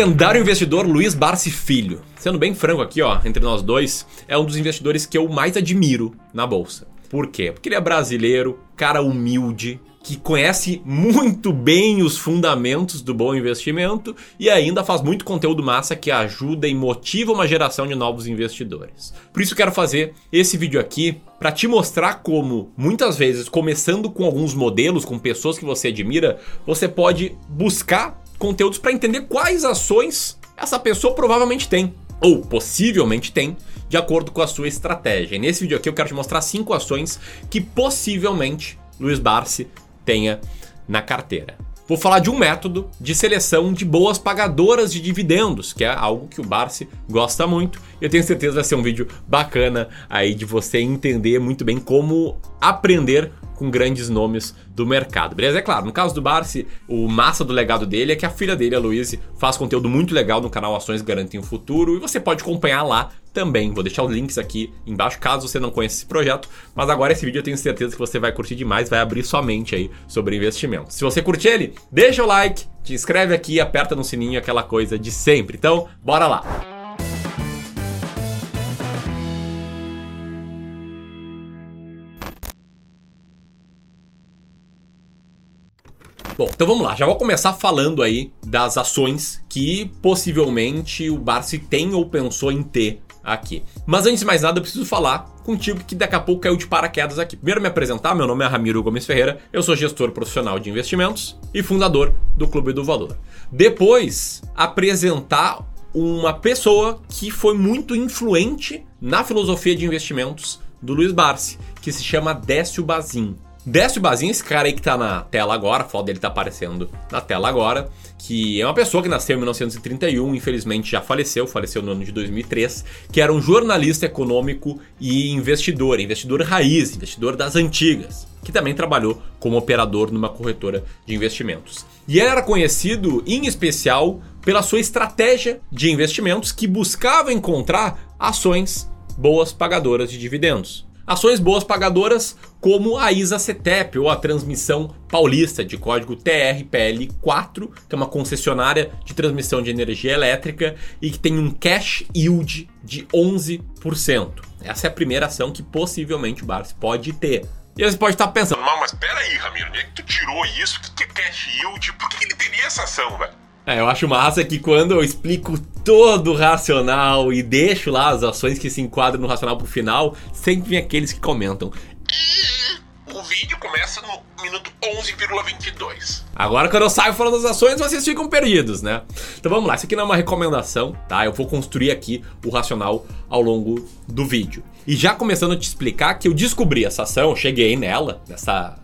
lendário investidor Luiz Barsi Filho. Sendo bem franco aqui, ó, entre nós dois, é um dos investidores que eu mais admiro na bolsa. Por quê? Porque ele é brasileiro, cara humilde, que conhece muito bem os fundamentos do bom investimento e ainda faz muito conteúdo massa que ajuda e motiva uma geração de novos investidores. Por isso quero fazer esse vídeo aqui para te mostrar como muitas vezes, começando com alguns modelos, com pessoas que você admira, você pode buscar conteúdos para entender quais ações essa pessoa provavelmente tem ou possivelmente tem, de acordo com a sua estratégia. E nesse vídeo aqui eu quero te mostrar cinco ações que possivelmente Luiz Barsi tenha na carteira. Vou falar de um método de seleção de boas pagadoras de dividendos, que é algo que o Barsi gosta muito. Eu tenho certeza que vai ser um vídeo bacana aí de você entender muito bem como aprender com grandes nomes do mercado. Beleza? É claro, no caso do Barsi, o massa do legado dele é que a filha dele, a Luíse, faz conteúdo muito legal no canal Ações Garantem o Futuro e você pode acompanhar lá também. Vou deixar os links aqui embaixo caso você não conheça esse projeto. Mas agora esse vídeo eu tenho certeza que você vai curtir demais, vai abrir sua mente aí sobre investimento. Se você curte ele, deixa o like, te inscreve aqui, aperta no sininho, aquela coisa de sempre. Então, bora lá! Bom, então vamos lá. Já vou começar falando aí das ações que possivelmente o Barsi tem ou pensou em ter aqui. Mas antes de mais nada, eu preciso falar contigo que daqui a pouco caiu de paraquedas aqui. Primeiro me apresentar, meu nome é Ramiro Gomes Ferreira, eu sou gestor profissional de investimentos e fundador do Clube do Valor. Depois, apresentar uma pessoa que foi muito influente na filosofia de investimentos do Luiz Barsi, que se chama Décio Bazin. Décio Bazin, esse cara aí que tá na tela agora, a foto dele tá aparecendo na tela agora, que é uma pessoa que nasceu em 1931, infelizmente já faleceu, faleceu no ano de 2003, que era um jornalista econômico e investidor, investidor raiz, investidor das antigas, que também trabalhou como operador numa corretora de investimentos. E era conhecido em especial pela sua estratégia de investimentos que buscava encontrar ações boas pagadoras de dividendos. Ações boas pagadoras como a ISA CETEP ou a Transmissão Paulista de código TRPL4, que é uma concessionária de transmissão de energia elétrica e que tem um cash yield de 11%. Essa é a primeira ação que possivelmente o Barsi pode ter. E você pode estar pensando, não, mas peraí, Ramiro, onde é que tu tirou isso? O que é cash yield? Por que ele teria essa ação, velho? É, eu acho massa que quando eu explico todo o racional e deixo lá as ações que se enquadram no racional pro final, sempre vem aqueles que comentam. O vídeo começa no minuto 11,22. Agora, quando eu saio falando das ações, vocês ficam perdidos, né? Então vamos lá, isso aqui não é uma recomendação, tá? Eu vou construir aqui o racional ao longo do vídeo. E já começando a te explicar que eu descobri essa ação, cheguei nela, nessa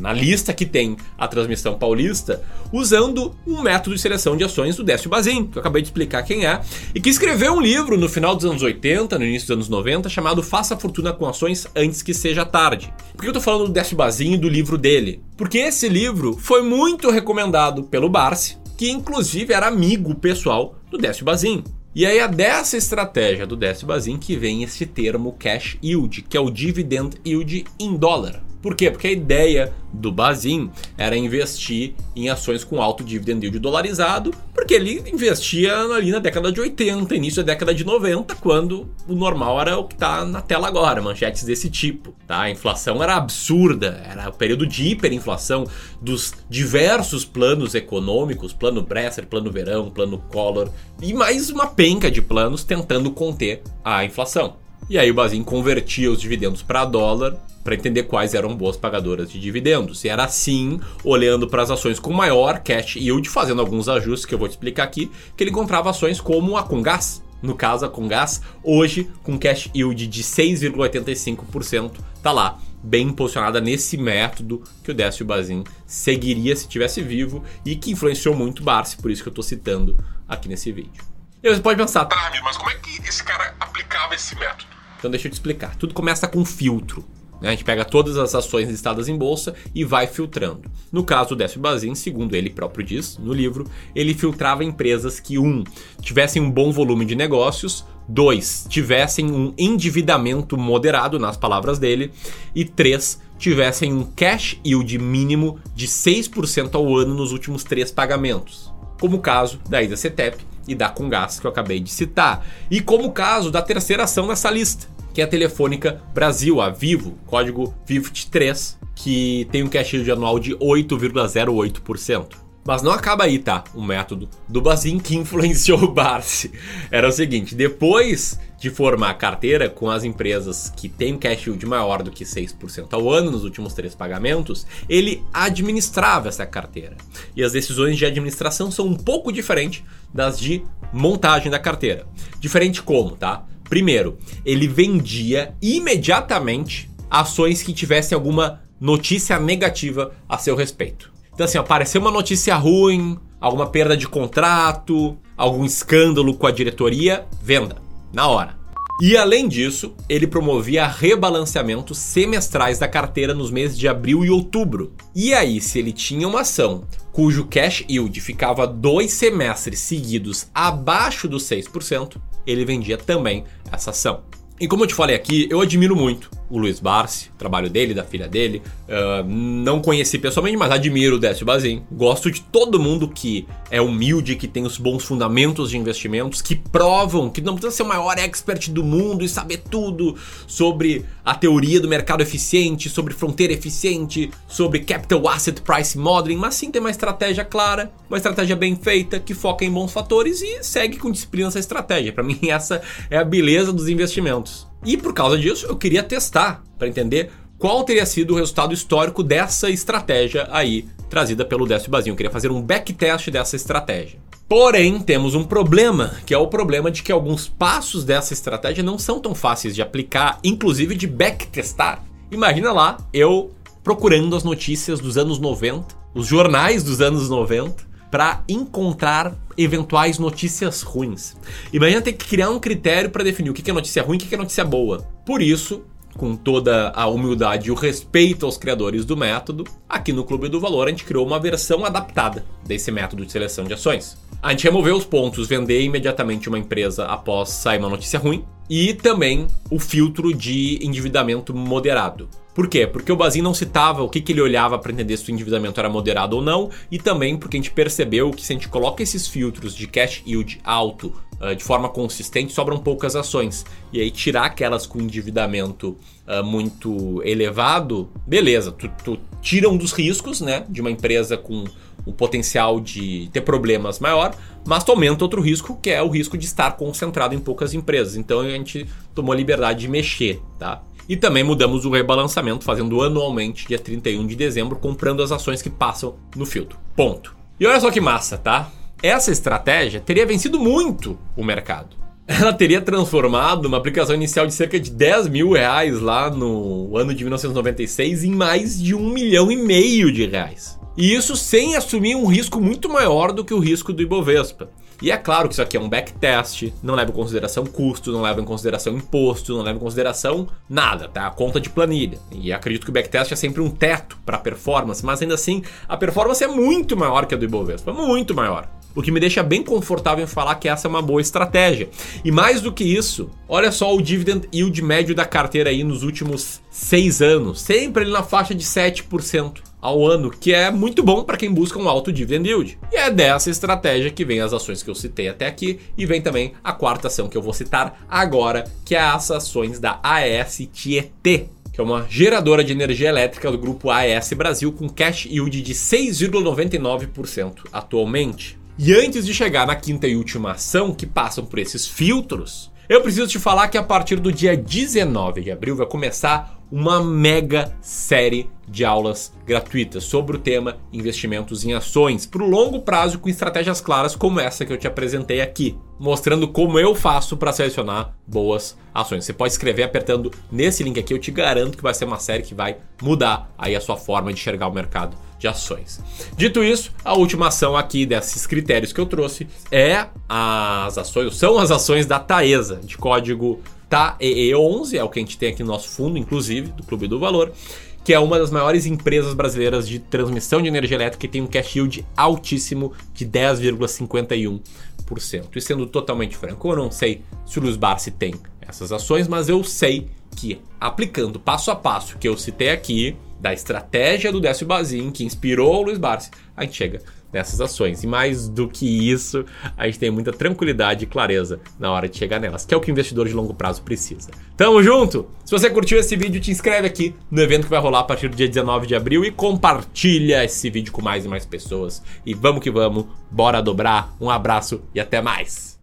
na, lista que tem a transmissão paulista, usando um método de seleção de ações do Décio Bazin, que eu acabei de explicar quem é, e que escreveu um livro no final dos anos 80, no início dos anos 90, chamado Faça Fortuna com Ações Antes que Seja Tarde. Por que eu tô falando do Décio Bazin e do livro dele? Porque esse livro foi muito recomendado pelo Barsi, que inclusive era amigo pessoal do Décio Bazin. E aí é dessa estratégia do Décio Bazin que vem esse termo cash yield, que é o dividend yield em dólar. Por quê? Porque a ideia do Bazin era investir em ações com alto dividend yield dolarizado, porque ele investia ali na década de 80, início da década de 90, quando o normal era o que está na tela agora, manchetes desse tipo. Tá? A inflação era absurda, era o período de hiperinflação dos diversos planos econômicos, plano Bresser, plano Verão, plano Collor, e mais uma penca de planos tentando conter a inflação. E aí o Bazin convertia os dividendos para dólar para entender quais eram boas pagadoras de dividendos. E era assim, olhando para as ações com maior cash yield, fazendo alguns ajustes que eu vou te explicar aqui, que ele encontrava ações como a Congás. No caso, a Congás, hoje com cash yield de 6,85%, tá lá, bem posicionada nesse método que o Décio Bazin seguiria se tivesse vivo e que influenciou muito o Barsi, por isso que eu estou citando aqui nesse vídeo. E você pode pensar, tá, mas como é que esse cara aplicava esse método? Então deixa eu te explicar. Tudo começa com filtro. Né? A gente pega todas as ações listadas em bolsa e vai filtrando. No caso do Décio Bazin, segundo ele próprio diz no livro, ele filtrava empresas que, um, tivessem um bom volume de negócios, dois, tivessem um endividamento moderado, nas palavras dele, e três, tivessem um cash yield mínimo de 6% ao ano nos últimos três pagamentos. como o caso da Isa Cetep e da Congás que eu acabei de citar, e como o caso da terceira ação nessa lista, que é a Telefônica Brasil, a Vivo, código VIVT3, que tem um cash yield anual de 8,08%. Mas não acaba aí, tá? O método do Bazin que influenciou o Barsi. Era o seguinte: depois de formar a carteira com as empresas que têm um cash yield maior do que 6% ao ano nos últimos três pagamentos, ele administrava essa carteira. E as decisões de administração são um pouco diferentes das de montagem da carteira. Diferente como, tá? Primeiro, ele vendia imediatamente ações que tivessem alguma notícia negativa a seu respeito. Então, assim, apareceu uma notícia ruim, alguma perda de contrato, algum escândalo com a diretoria, venda, na hora. E além disso, ele promovia rebalanceamentos semestrais da carteira nos meses de abril e outubro. E aí, se ele tinha uma ação cujo cash yield ficava dois semestres seguidos abaixo dos 6%, ele vendia também essa ação. E como eu te falei aqui, eu admiro muito o Luiz Barsi, trabalho dele, da filha dele. Uh, não conheci pessoalmente, mas admiro o Décio Bazin. Gosto de todo mundo que é humilde, que tem os bons fundamentos de investimentos, que provam que não precisa ser o maior expert do mundo e saber tudo sobre a teoria do mercado eficiente, sobre fronteira eficiente, sobre capital asset price modeling, mas sim tem uma estratégia clara, uma estratégia bem feita, que foca em bons fatores e segue com disciplina essa estratégia. Para mim, essa é a beleza dos investimentos. E por causa disso, eu queria testar para entender qual teria sido o resultado histórico dessa estratégia aí trazida pelo Décio Bazinho. Eu queria fazer um backtest dessa estratégia. Porém, temos um problema, que é o problema de que alguns passos dessa estratégia não são tão fáceis de aplicar, inclusive de backtestar. Imagina lá, eu procurando as notícias dos anos 90, os jornais dos anos 90, para encontrar eventuais notícias ruins. Imagina ter que criar um critério para definir o que é notícia ruim e o que é notícia boa. Por isso, com toda a humildade e o respeito aos criadores do método, aqui no Clube do Valor a gente criou uma versão adaptada desse método de seleção de ações. A gente removeu os pontos vender imediatamente uma empresa após sair uma notícia ruim e também o filtro de endividamento moderado. Por quê? Porque o Bazin não citava o que, que ele olhava para entender se o endividamento era moderado ou não, e também porque a gente percebeu que se a gente coloca esses filtros de cash yield alto uh, de forma consistente, sobram poucas ações. E aí tirar aquelas com endividamento uh, muito elevado, beleza, tu, tu tira um dos riscos né, de uma empresa com o potencial de ter problemas maior, mas tu aumenta outro risco, que é o risco de estar concentrado em poucas empresas. Então a gente tomou a liberdade de mexer, tá? E também mudamos o rebalançamento, fazendo anualmente, dia 31 de dezembro, comprando as ações que passam no filtro. Ponto. E olha só que massa, tá? Essa estratégia teria vencido muito o mercado. Ela teria transformado uma aplicação inicial de cerca de 10 mil reais lá no ano de 1996 em mais de um milhão e meio de reais. E isso sem assumir um risco muito maior do que o risco do Ibovespa. E é claro que isso aqui é um backtest, não leva em consideração custo, não leva em consideração imposto, não leva em consideração nada, tá? A conta de planilha. E acredito que o backtest é sempre um teto para performance, mas ainda assim a performance é muito maior que a do Ibovespa, muito maior. O que me deixa bem confortável em falar que essa é uma boa estratégia. E mais do que isso, olha só o dividend yield médio da carteira aí nos últimos seis anos, sempre ali na faixa de 7% ao ano, que é muito bom para quem busca um alto dividend yield. E é dessa estratégia que vem as ações que eu citei até aqui e vem também a quarta ação que eu vou citar agora, que é as ações da AES Tietê, que é uma geradora de energia elétrica do grupo AES Brasil com cash yield de 6,99% atualmente. E antes de chegar na quinta e última ação que passam por esses filtros, eu preciso te falar que a partir do dia 19 de abril vai começar uma mega série de aulas gratuitas sobre o tema investimentos em ações para o longo prazo com estratégias claras como essa que eu te apresentei aqui, mostrando como eu faço para selecionar boas ações. Você pode escrever apertando nesse link aqui, eu te garanto que vai ser uma série que vai mudar aí a sua forma de enxergar o mercado de ações. Dito isso, a última ação aqui desses critérios que eu trouxe é as ações, são as ações da Taesa, de código TAEE11, é o que a gente tem aqui no nosso fundo, inclusive, do Clube do Valor, que é uma das maiores empresas brasileiras de transmissão de energia elétrica e tem um cash yield altíssimo de 10,51%. E sendo totalmente franco, eu não sei se o Luiz Barsi tem essas ações, mas eu sei que aplicando passo a passo que eu citei aqui, da estratégia do Décio Bazin, que inspirou o Luiz Barsi, a gente chega nessas ações. E mais do que isso, a gente tem muita tranquilidade e clareza na hora de chegar nelas, que é o que o investidor de longo prazo precisa. Tamo junto? Se você curtiu esse vídeo, te inscreve aqui no evento que vai rolar a partir do dia 19 de abril e compartilha esse vídeo com mais e mais pessoas. E vamos que vamos, bora dobrar. Um abraço e até mais.